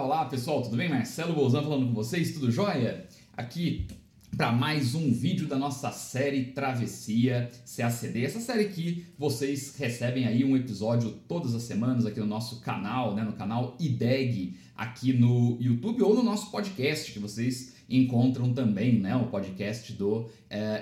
olá pessoal, tudo bem? Marcelo Bolzan falando com vocês, tudo jóia? Aqui para mais um vídeo da nossa série Travessia CACD. Essa série que vocês recebem aí um episódio todas as semanas aqui no nosso canal, né, no canal IDEG, aqui no YouTube ou no nosso podcast que vocês encontram também, né, o podcast do uh,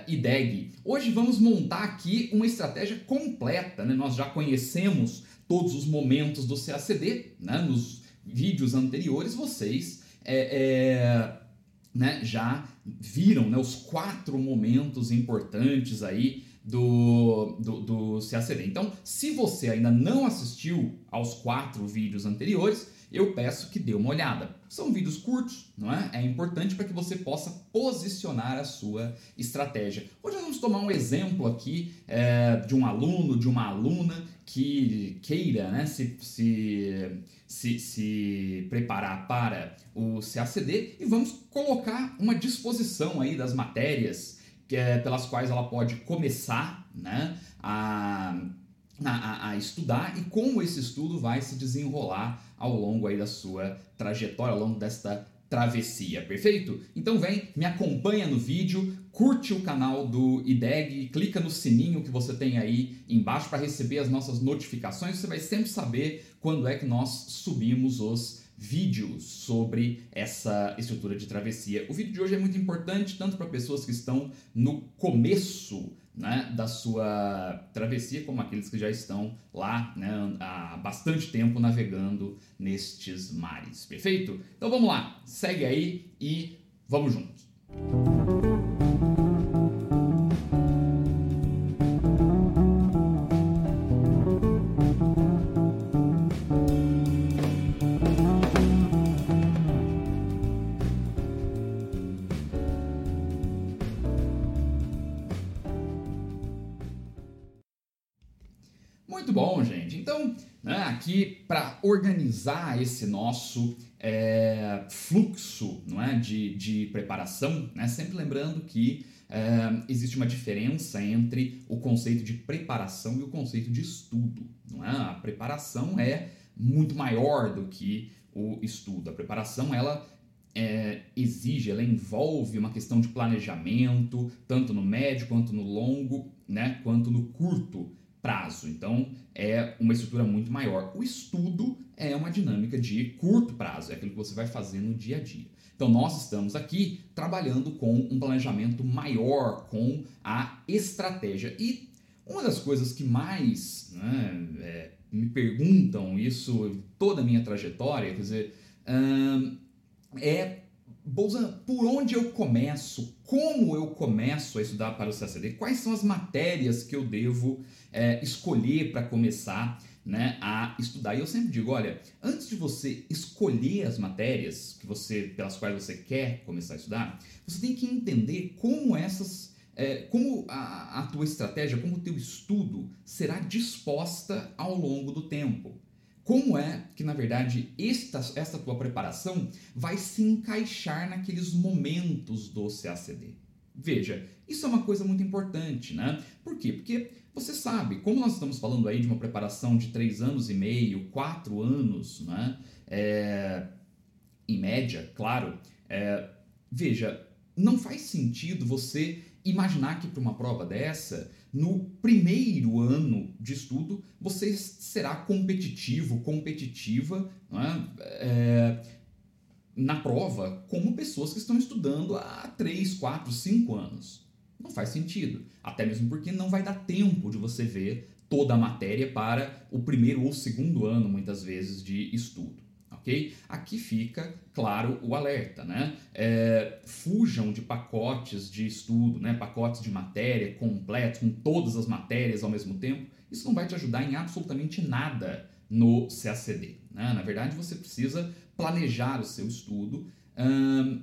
IDEG. Hoje vamos montar aqui uma estratégia completa, né? Nós já conhecemos todos os momentos do CACD, né, nos vídeos anteriores, vocês é, é, né, já viram né, os quatro momentos importantes aí do, do, do CACD. Então, se você ainda não assistiu aos quatro vídeos anteriores, eu peço que dê uma olhada. São vídeos curtos, não é? É importante para que você possa posicionar a sua estratégia. Hoje nós vamos tomar um exemplo aqui é, de um aluno, de uma aluna que queira né, se, se, se, se preparar para o CACD e vamos colocar uma disposição aí das matérias é, pelas quais ela pode começar né, a a, a, estudar e como esse estudo vai se desenrolar ao longo aí da sua trajetória, ao longo desta travessia, perfeito? Então vem, me acompanha no vídeo, curte o canal do IDEG, clica no sininho que você tem aí embaixo para receber as nossas notificações, você vai sempre saber quando é que nós subimos os vídeos sobre essa estrutura de travessia. O vídeo de hoje é muito importante tanto para pessoas que estão no começo né, da sua travessia, como aqueles que já estão lá né, há bastante tempo navegando nestes mares. Perfeito? Então vamos lá, segue aí e vamos juntos. Muito para organizar esse nosso é, fluxo não é, de, de preparação, né, sempre lembrando que é, existe uma diferença entre o conceito de preparação e o conceito de estudo. Não é? A preparação é muito maior do que o estudo. A preparação ela é, exige, ela envolve uma questão de planejamento, tanto no médio quanto no longo, né, quanto no curto prazo. Então, é uma estrutura muito maior. O estudo é uma dinâmica de curto prazo, é aquilo que você vai fazer no dia a dia. Então, nós estamos aqui trabalhando com um planejamento maior, com a estratégia. E uma das coisas que mais né, é, me perguntam isso toda a minha trajetória, quer dizer, hum, é Bolzan, por onde eu começo? Como eu começo a estudar para o CACD? Quais são as matérias que eu devo é, escolher para começar né, a estudar? E eu sempre digo, olha, antes de você escolher as matérias que você, pelas quais você quer começar a estudar, você tem que entender como essas é, como a, a tua estratégia, como o teu estudo será disposta ao longo do tempo. Como é que, na verdade, esta, esta tua preparação vai se encaixar naqueles momentos do CACD? Veja, isso é uma coisa muito importante, né? Por quê? Porque você sabe, como nós estamos falando aí de uma preparação de três anos e meio, quatro anos, né? É, em média, claro. É, veja, não faz sentido você imaginar que para uma prova dessa, no primeiro ano de estudo, você será competitivo, competitiva, é? É, na prova como pessoas que estão estudando há 3, 4, 5 anos. Não faz sentido. Até mesmo porque não vai dar tempo de você ver toda a matéria para o primeiro ou segundo ano, muitas vezes, de estudo. Ok? Aqui fica, claro, o alerta, né? É, fujam de pacotes de estudo, né? pacotes de matéria completos, com todas as matérias ao mesmo tempo. Isso não vai te ajudar em absolutamente nada no CACD. Né? Na verdade, você precisa planejar o seu estudo hum,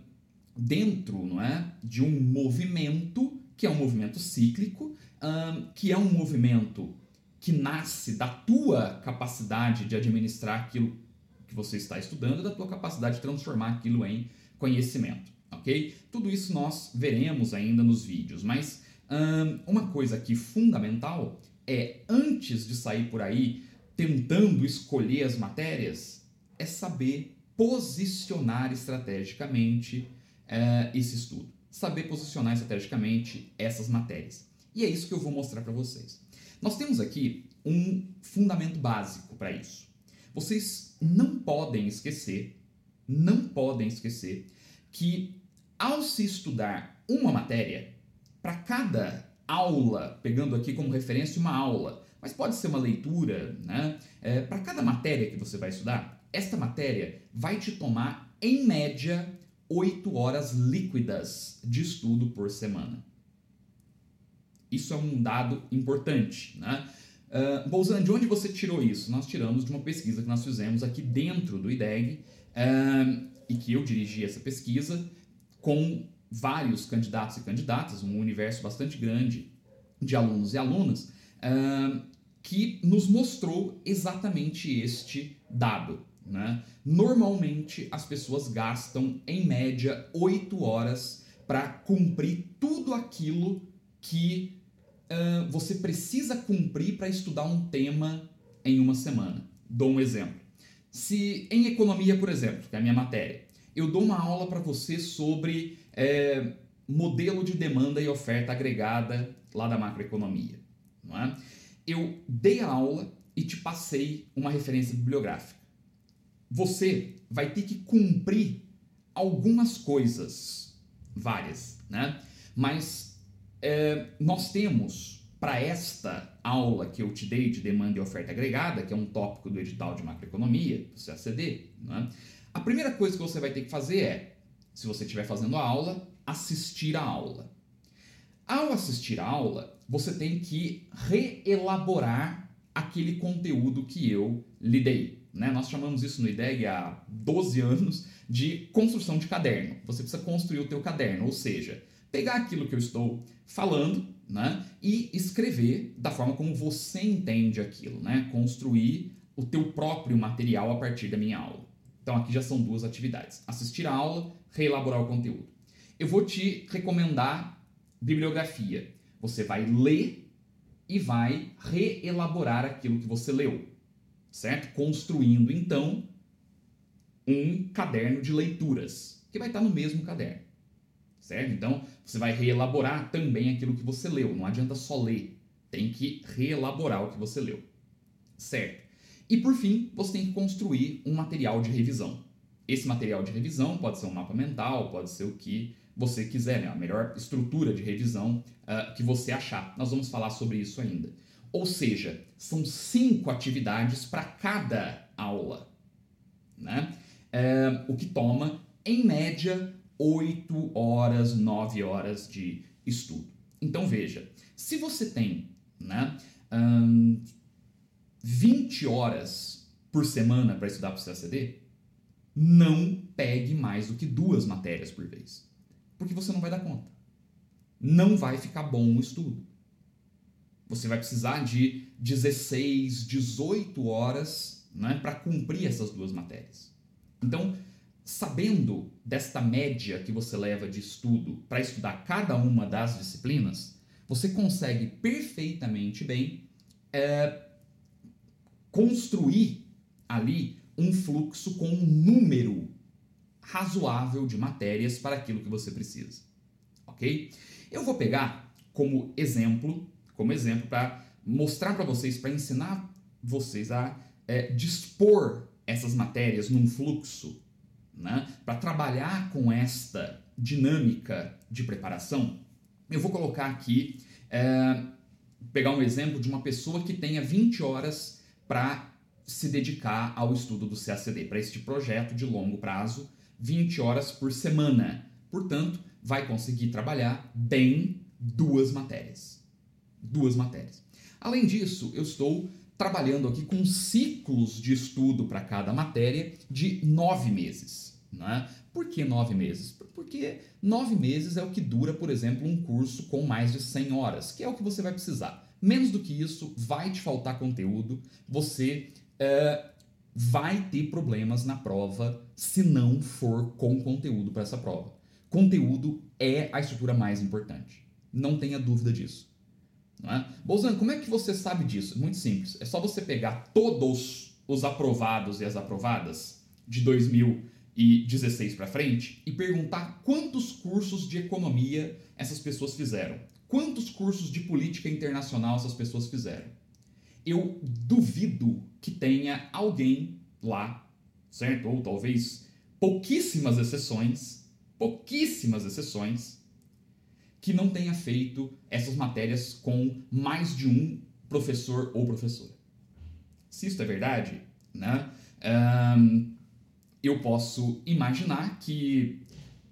dentro não é, de um movimento que é um movimento cíclico, hum, que é um movimento que nasce da tua capacidade de administrar aquilo que você está estudando, da tua capacidade de transformar aquilo em conhecimento, ok? Tudo isso nós veremos ainda nos vídeos, mas hum, uma coisa aqui fundamental é, antes de sair por aí tentando escolher as matérias, é saber posicionar estrategicamente uh, esse estudo. Saber posicionar estrategicamente essas matérias. E é isso que eu vou mostrar para vocês. Nós temos aqui um fundamento básico para isso. Vocês não podem esquecer, não podem esquecer que ao se estudar uma matéria, para cada aula, pegando aqui como referência uma aula, mas pode ser uma leitura, né? É, para cada matéria que você vai estudar, esta matéria vai te tomar, em média, 8 horas líquidas de estudo por semana. Isso é um dado importante, né? Uh, de onde você tirou isso? Nós tiramos de uma pesquisa que nós fizemos aqui dentro do IDEG uh, e que eu dirigi essa pesquisa com vários candidatos e candidatas, um universo bastante grande de alunos e alunas, uh, que nos mostrou exatamente este dado. Né? Normalmente as pessoas gastam em média 8 horas para cumprir tudo aquilo que uh, você precisa cumprir para estudar um tema em uma semana. Dou um exemplo. Se em economia, por exemplo, que é a minha matéria, eu dou uma aula para você sobre é, modelo de demanda e oferta agregada lá da macroeconomia. Não é? Eu dei a aula e te passei uma referência bibliográfica. Você vai ter que cumprir algumas coisas, várias, né? Mas é, nós temos para esta aula que eu te dei de demanda e oferta agregada, que é um tópico do edital de macroeconomia, do CACD, né? a primeira coisa que você vai ter que fazer é, se você estiver fazendo a aula, assistir a aula. Ao assistir a aula, você tem que reelaborar aquele conteúdo que eu lhe dei. Né? Nós chamamos isso no IDEG há 12 anos de construção de caderno. Você precisa construir o teu caderno, ou seja, pegar aquilo que eu estou falando né? e escrever da forma como você entende aquilo, né? construir o teu próprio material a partir da minha aula. Então aqui já são duas atividades: assistir a aula, reelaborar o conteúdo. Eu vou te recomendar bibliografia. Você vai ler e vai reelaborar aquilo que você leu, certo? Construindo então um caderno de leituras, que vai estar no mesmo caderno, certo? Então você vai reelaborar também aquilo que você leu, não adianta só ler, tem que reelaborar o que você leu, certo? E por fim, você tem que construir um material de revisão. Esse material de revisão pode ser um mapa mental, pode ser o que você quiser, né? a melhor estrutura de revisão uh, que você achar. Nós vamos falar sobre isso ainda. Ou seja, são cinco atividades para cada aula, né? É, o que toma, em média, 8 horas, 9 horas de estudo. Então veja, se você tem né, hum, 20 horas por semana para estudar para o CACD, não pegue mais do que duas matérias por vez porque você não vai dar conta. Não vai ficar bom o estudo. Você vai precisar de 16, 18 horas né, para cumprir essas duas matérias. Então, sabendo desta média que você leva de estudo para estudar cada uma das disciplinas, você consegue perfeitamente bem é, construir ali um fluxo com um número razoável de matérias para aquilo que você precisa. Ok? Eu vou pegar como exemplo, como exemplo para mostrar para vocês, para ensinar vocês a é, dispor essas matérias num fluxo né, para trabalhar com esta dinâmica de preparação, eu vou colocar aqui, é, pegar um exemplo de uma pessoa que tenha 20 horas para se dedicar ao estudo do CACD, para este projeto de longo prazo, 20 horas por semana. Portanto, vai conseguir trabalhar bem duas matérias. Duas matérias. Além disso, eu estou trabalhando aqui com ciclos de estudo para cada matéria de nove meses. Né? Por que nove meses? Porque nove meses é o que dura, por exemplo, um curso com mais de 100 horas, que é o que você vai precisar. Menos do que isso, vai te faltar conteúdo, você é, vai ter problemas na prova se não for com conteúdo para essa prova. Conteúdo é a estrutura mais importante. Não tenha dúvida disso. É? Bolzano, como é que você sabe disso? Muito simples. É só você pegar todos os aprovados e as aprovadas de 2016 para frente e perguntar quantos cursos de economia essas pessoas fizeram. Quantos cursos de política internacional essas pessoas fizeram? Eu duvido que tenha alguém lá, certo? Ou talvez pouquíssimas exceções, pouquíssimas exceções, que não tenha feito essas matérias com mais de um professor ou professora. Se isso é verdade, né, um, eu posso imaginar que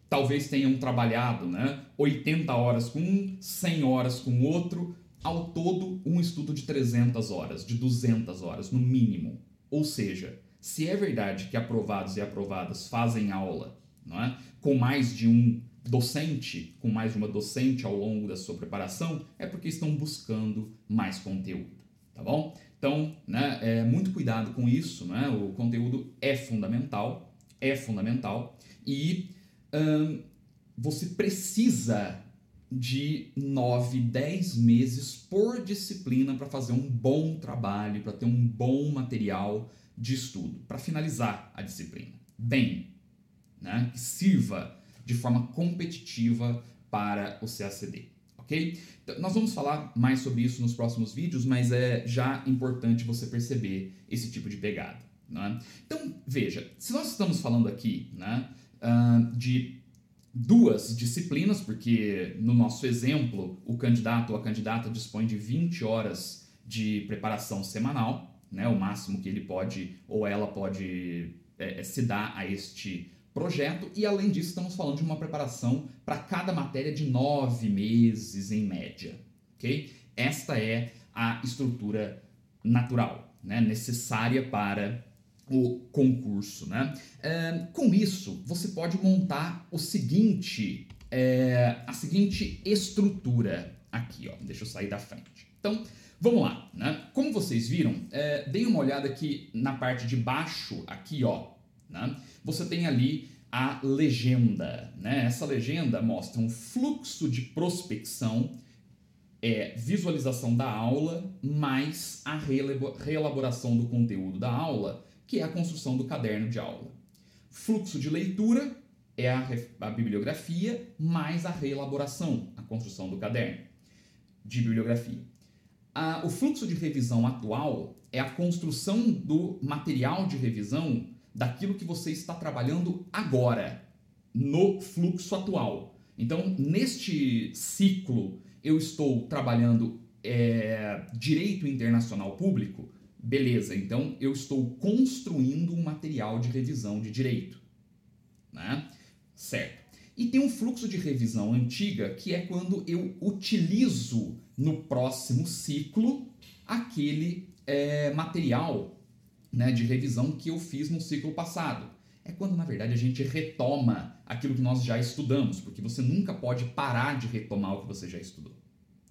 talvez tenham trabalhado né, 80 horas com um, 100 horas com outro, ao todo um estudo de 300 horas, de 200 horas no mínimo. Ou seja, se é verdade que aprovados e aprovadas fazem aula não é, com mais de um docente, com mais de uma docente ao longo da sua preparação, é porque estão buscando mais conteúdo, tá bom? Então, né, é, muito cuidado com isso, né? O conteúdo é fundamental, é fundamental e hum, você precisa de 9, 10 meses por disciplina para fazer um bom trabalho, para ter um bom material de estudo, para finalizar a disciplina. Bem, né? que sirva de forma competitiva para o CACD, ok? Então, nós vamos falar mais sobre isso nos próximos vídeos, mas é já importante você perceber esse tipo de pegada. Né? Então, veja, se nós estamos falando aqui né, uh, de duas disciplinas, porque no nosso exemplo o candidato ou a candidata dispõe de 20 horas de preparação semanal, né, o máximo que ele pode ou ela pode é, se dar a este projeto, e além disso, estamos falando de uma preparação para cada matéria de nove meses em média. ok? Esta é a estrutura natural, né, necessária para o concurso. Né? É, com isso, você pode montar o seguinte, é, a seguinte estrutura aqui. Ó. Deixa eu sair da frente. Então, vamos lá. Né? Como vocês viram, é, uma olhada aqui na parte de baixo, aqui, ó, né? Você tem ali a legenda. Né? Essa legenda mostra um fluxo de prospecção, é, visualização da aula, mais a reelaboração do conteúdo da aula, que é a construção do caderno de aula. Fluxo de leitura é a, a bibliografia, mais a reelaboração, a construção do caderno de bibliografia. o fluxo de revisão atual é a construção do material de revisão daquilo que você está trabalhando agora, no fluxo atual. Então, neste ciclo, eu estou trabalhando é, direito internacional público, beleza, então eu estou construindo um material de revisão de direito. Né? Certo. E tem um fluxo de revisão antiga que é quando eu utilizo no próximo ciclo aquele é, material né, de revisão que eu fiz no ciclo passado. É quando, na verdade, a gente retoma aquilo que nós já estudamos, porque você nunca pode parar de retomar o que você já estudou,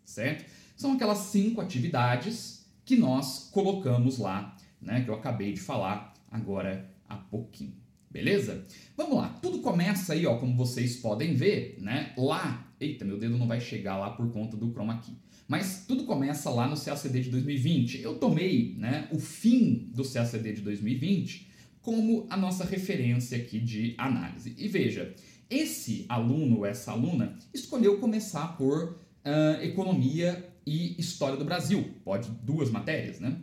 certo? São aquelas cinco atividades que nós colocamos lá, né, que eu acabei de falar agora há pouquinho. Beleza? Vamos lá. Tudo começa aí, ó, como vocês podem ver, né? Lá. Eita, meu dedo não vai chegar lá por conta do chroma key. Mas tudo começa lá no CACD de 2020. Eu tomei né, o fim do CACD de 2020 como a nossa referência aqui de análise. E veja, esse aluno ou essa aluna escolheu começar por uh, economia e história do Brasil. Pode duas matérias, né?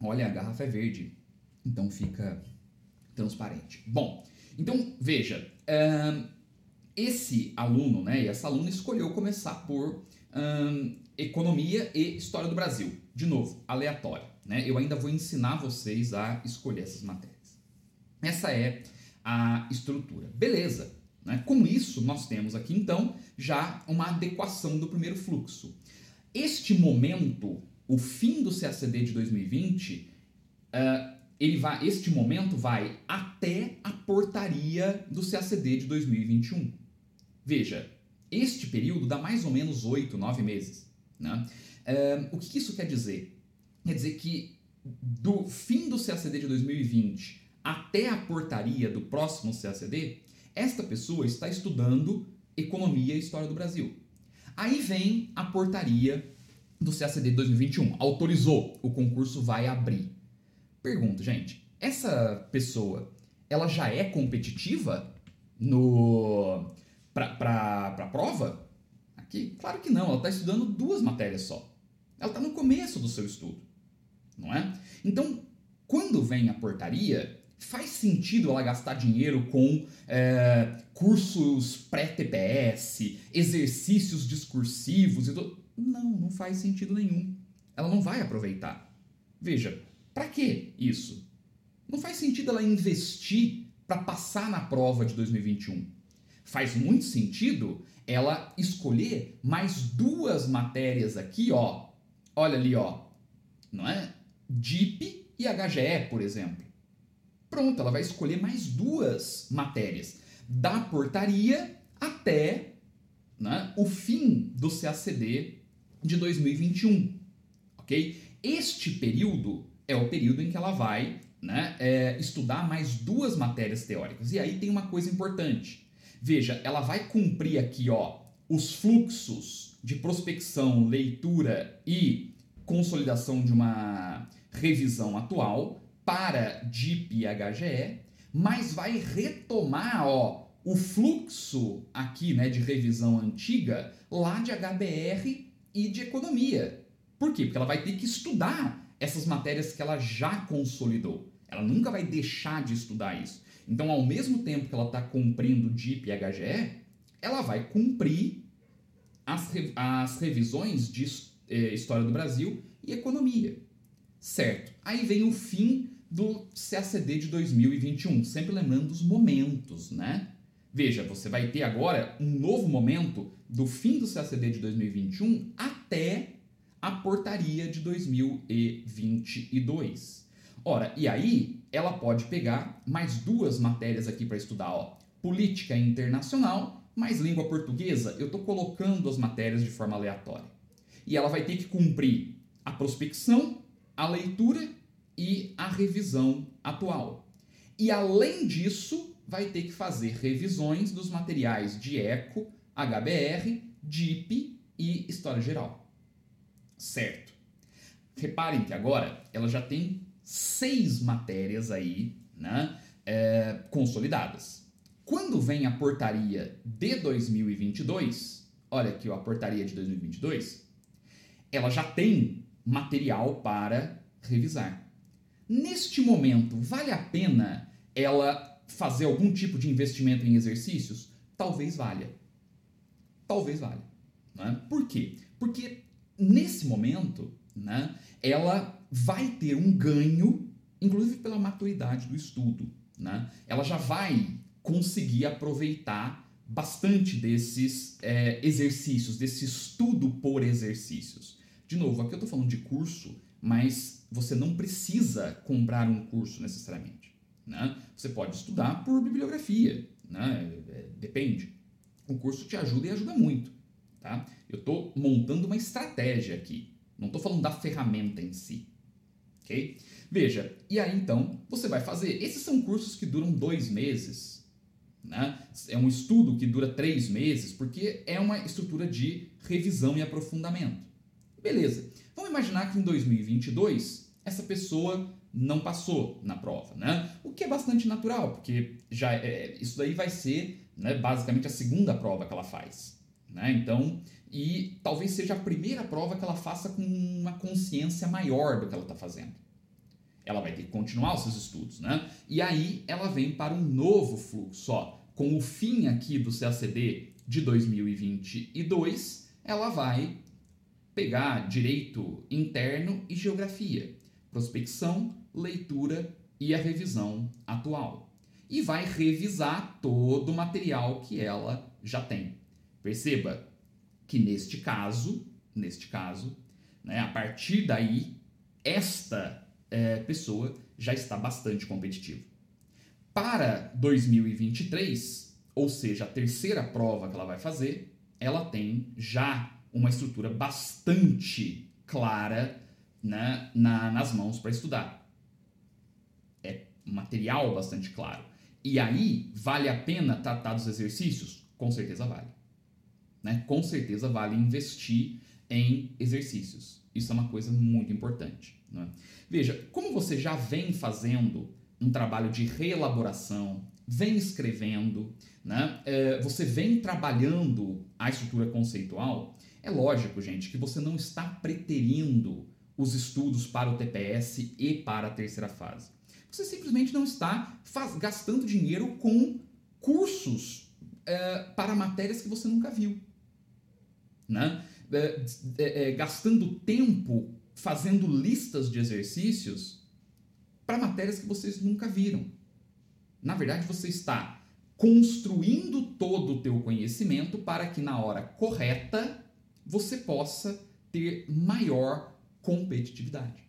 Olha, a garrafa é verde, então fica transparente. Bom, então veja, uh, esse aluno, né, e essa aluna escolheu começar por um, economia e história do Brasil. De novo, aleatório. Né? Eu ainda vou ensinar vocês a escolher essas matérias. Essa é a estrutura. Beleza. Né? Com isso, nós temos aqui então já uma adequação do primeiro fluxo. Este momento, o fim do CACD de 2020, uh, ele vai, este momento vai até a portaria do CACD de 2021. Veja, este período dá mais ou menos 8, 9 meses. Né? Uh, o que isso quer dizer? Quer dizer que do fim do CACD de 2020 até a portaria do próximo CACD, esta pessoa está estudando Economia e História do Brasil. Aí vem a portaria do CACD de 2021, autorizou, o concurso vai abrir. Pergunto, gente, essa pessoa, ela já é competitiva no para a prova? Aqui? Claro que não, ela está estudando duas matérias só. Ela está no começo do seu estudo, não é? Então, quando vem a portaria, faz sentido ela gastar dinheiro com é, cursos pré-TPS, exercícios discursivos e tudo? Não, não faz sentido nenhum. Ela não vai aproveitar. Veja, para que isso? Não faz sentido ela investir para passar na prova de 2021. Faz muito sentido ela escolher mais duas matérias aqui, ó. Olha ali, ó. Não é? DIP e HGE, por exemplo. Pronto, ela vai escolher mais duas matérias, da portaria até né, o fim do CACD de 2021, ok? Este período é o período em que ela vai né, é, estudar mais duas matérias teóricas. E aí tem uma coisa importante. Veja, ela vai cumprir aqui ó, os fluxos de prospecção, leitura e consolidação de uma revisão atual, para DIP e HGE, mas vai retomar ó, o fluxo aqui né, de revisão antiga lá de HBR e de economia. Por quê? Porque ela vai ter que estudar essas matérias que ela já consolidou. Ela nunca vai deixar de estudar isso. Então, ao mesmo tempo que ela está cumprindo DIP e HGE, ela vai cumprir as, as revisões de eh, História do Brasil e Economia. Certo. Aí vem o fim do CACD de 2021, sempre lembrando os momentos, né? Veja, você vai ter agora um novo momento do fim do CACD de 2021 até a portaria de 2022. Ora, e aí ela pode pegar mais duas matérias aqui para estudar, ó. Política internacional mais língua portuguesa. Eu estou colocando as matérias de forma aleatória. E ela vai ter que cumprir a prospecção, a leitura e a revisão atual. E além disso, vai ter que fazer revisões dos materiais de ECO, HBR, DIP e História Geral. Certo. Reparem que agora ela já tem seis matérias aí né, é, consolidadas. Quando vem a portaria de 2022, olha aqui ó, a portaria de 2022, ela já tem material para revisar. Neste momento, vale a pena ela fazer algum tipo de investimento em exercícios? Talvez valha. Talvez valha. Né? Por quê? Porque nesse momento, né, ela vai ter um ganho, inclusive pela maturidade do estudo. Né? Ela já vai conseguir aproveitar bastante desses é, exercícios, desse estudo por exercícios. De novo, aqui eu estou falando de curso mas você não precisa comprar um curso necessariamente. Né? Você pode estudar por bibliografia, né? É, depende. O curso te ajuda e ajuda muito. Tá? Eu estou montando uma estratégia aqui, não estou falando da ferramenta em si. Veja, e aí então você vai fazer. Esses são cursos que duram dois meses. Né? É um estudo que dura três meses, porque é uma estrutura de revisão e aprofundamento. Beleza. Vamos imaginar que em 2022 essa pessoa não passou na prova, né? O que é bastante natural, porque já é, isso daí vai ser né, basicamente a segunda prova que ela faz, né? Então, e talvez seja a primeira prova que ela faça com uma consciência maior do que ela está fazendo. ela vai ter que continuar os seus estudos, né? E aí ela vem para um novo fluxo, ó, com o fim aqui do CACD de 2022, ela vai pegar direito interno e geografia, prospecção, leitura e a revisão atual. E vai revisar todo o material que ela já tem. Perceba que neste caso, neste caso, né, a partir daí, esta é, pessoa já está bastante competitiva. Para 2023, ou seja, a terceira prova que ela vai fazer, ela tem já uma estrutura bastante clara né, na, nas mãos para estudar. É material bastante claro. E aí, vale a pena tratar dos exercícios? Com certeza vale. Né? Com certeza vale investir em exercícios. Isso é uma coisa muito importante. Né? Veja, como você já vem fazendo um trabalho de reelaboração, vem escrevendo, né? É, você vem trabalhando a estrutura conceitual, é lógico, gente, que você não está preterindo os estudos para o TPS e para a terceira fase. Você simplesmente não está faz, gastando dinheiro com cursos é, para matérias que você nunca viu. Né? É, é, é gastando tempo fazendo listas de exercícios para matérias que vocês nunca viram. Na verdade, você está construindo todo o teu conhecimento para que na hora correta você possa ter maior competitividade.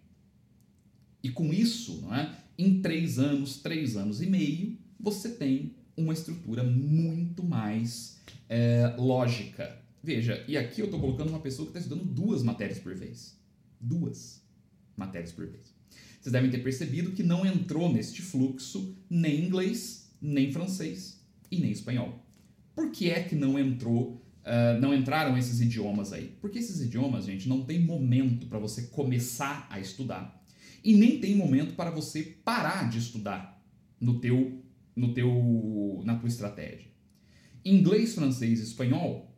E com isso, não é? em três anos, três anos e meio, você tem uma estrutura muito mais é, lógica. Veja, e aqui eu estou colocando uma pessoa que está estudando duas matérias por vez duas matérias por vez. Vocês devem ter percebido que não entrou neste fluxo nem inglês, nem francês e nem espanhol. Por que é que não entrou, uh, não entraram esses idiomas aí? Porque esses idiomas, gente, não tem momento para você começar a estudar e nem tem momento para você parar de estudar no teu, no teu, na tua estratégia. Inglês, francês e espanhol,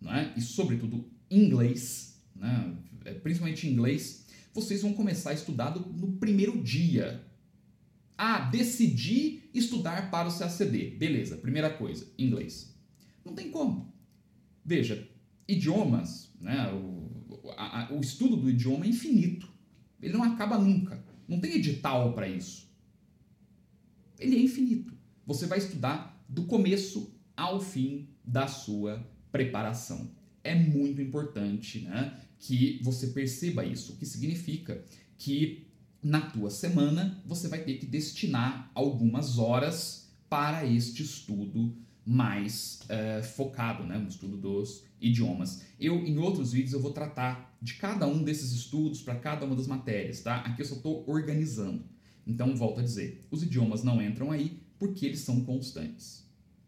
né? e sobretudo inglês, né? É, principalmente inglês, vocês vão começar a estudar no primeiro dia. Ah, decidi estudar para o CACD. Beleza, primeira coisa, inglês. Não tem como. Veja, idiomas, né, o, a, o estudo do idioma é infinito. Ele não acaba nunca. Não tem edital para isso. Ele é infinito. Você vai estudar do começo ao fim da sua preparação. É muito importante, né? que você perceba isso, o que significa que na tua semana você vai ter que destinar algumas horas para este estudo mais uh, focado, né, no estudo dos idiomas. Eu, em outros vídeos, eu vou tratar de cada um desses estudos para cada uma das matérias, tá? Aqui eu só estou organizando. Então, volto a dizer, os idiomas não entram aí porque eles são constantes,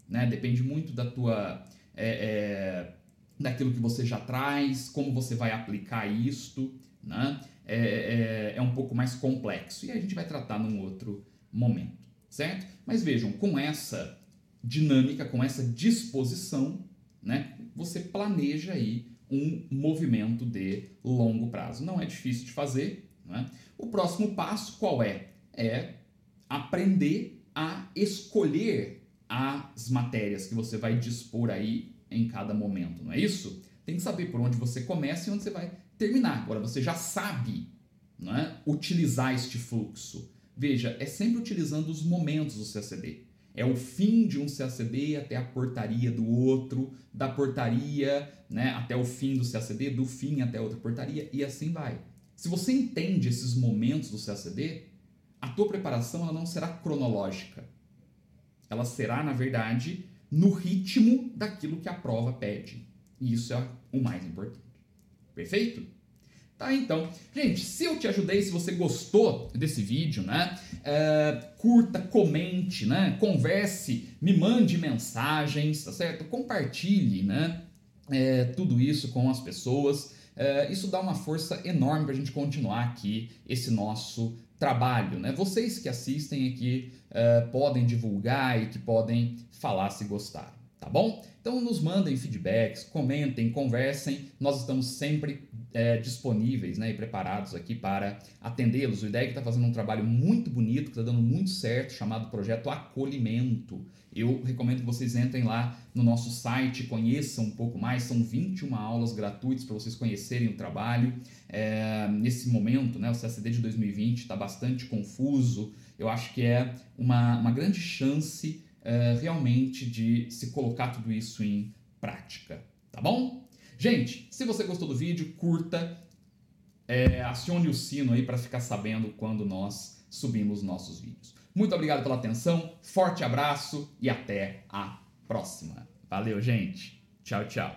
né? Depende muito da tua é, é, daquilo que você já traz, como você vai aplicar isto, né? É, é, é, um pouco mais complexo e a gente vai tratar num outro momento, certo? Mas vejam, com essa dinâmica, com essa disposição, né? Você planeja aí um movimento de longo prazo. Não é difícil de fazer, né? O próximo passo qual é? É aprender a escolher as matérias que você vai dispor aí em cada momento, não é isso? Tem que saber por onde você começa e onde você vai terminar. Agora você já sabe não é, utilizar este fluxo. Veja, é sempre utilizando os momentos do CACD. É o fim de um CACD até a portaria do outro, da portaria né, até o fim do CACD, do fim até outra portaria e assim vai. Se você entende esses momentos do CACD, a tua preparação ela não será cronológica. Ela será, na verdade, no ritmo daquilo que a prova pede. E isso é o mais importante. Perfeito? Tá, então. Gente, se eu te ajudei, se você gostou desse vídeo, né? É, curta, comente, né? Converse, me mande mensagens, tá certo? Compartilhe, né? É, tudo isso com as pessoas. É, isso dá uma força enorme para a gente continuar aqui esse nosso trabalho, né? Vocês que assistem aqui uh, podem divulgar e que podem falar se gostaram. Tá bom? Então nos mandem feedbacks, comentem, conversem, nós estamos sempre é, disponíveis né, e preparados aqui para atendê-los. O IDEG está fazendo um trabalho muito bonito, que está dando muito certo, chamado Projeto Acolhimento. Eu recomendo que vocês entrem lá no nosso site, conheçam um pouco mais. São 21 aulas gratuitas para vocês conhecerem o trabalho. É, nesse momento, né, o CSD de 2020 está bastante confuso. Eu acho que é uma, uma grande chance é, realmente de se colocar tudo isso em prática. Tá bom? Gente, se você gostou do vídeo, curta, é, acione o sino aí para ficar sabendo quando nós subimos nossos vídeos. Muito obrigado pela atenção, forte abraço e até a próxima. Valeu, gente. Tchau, tchau.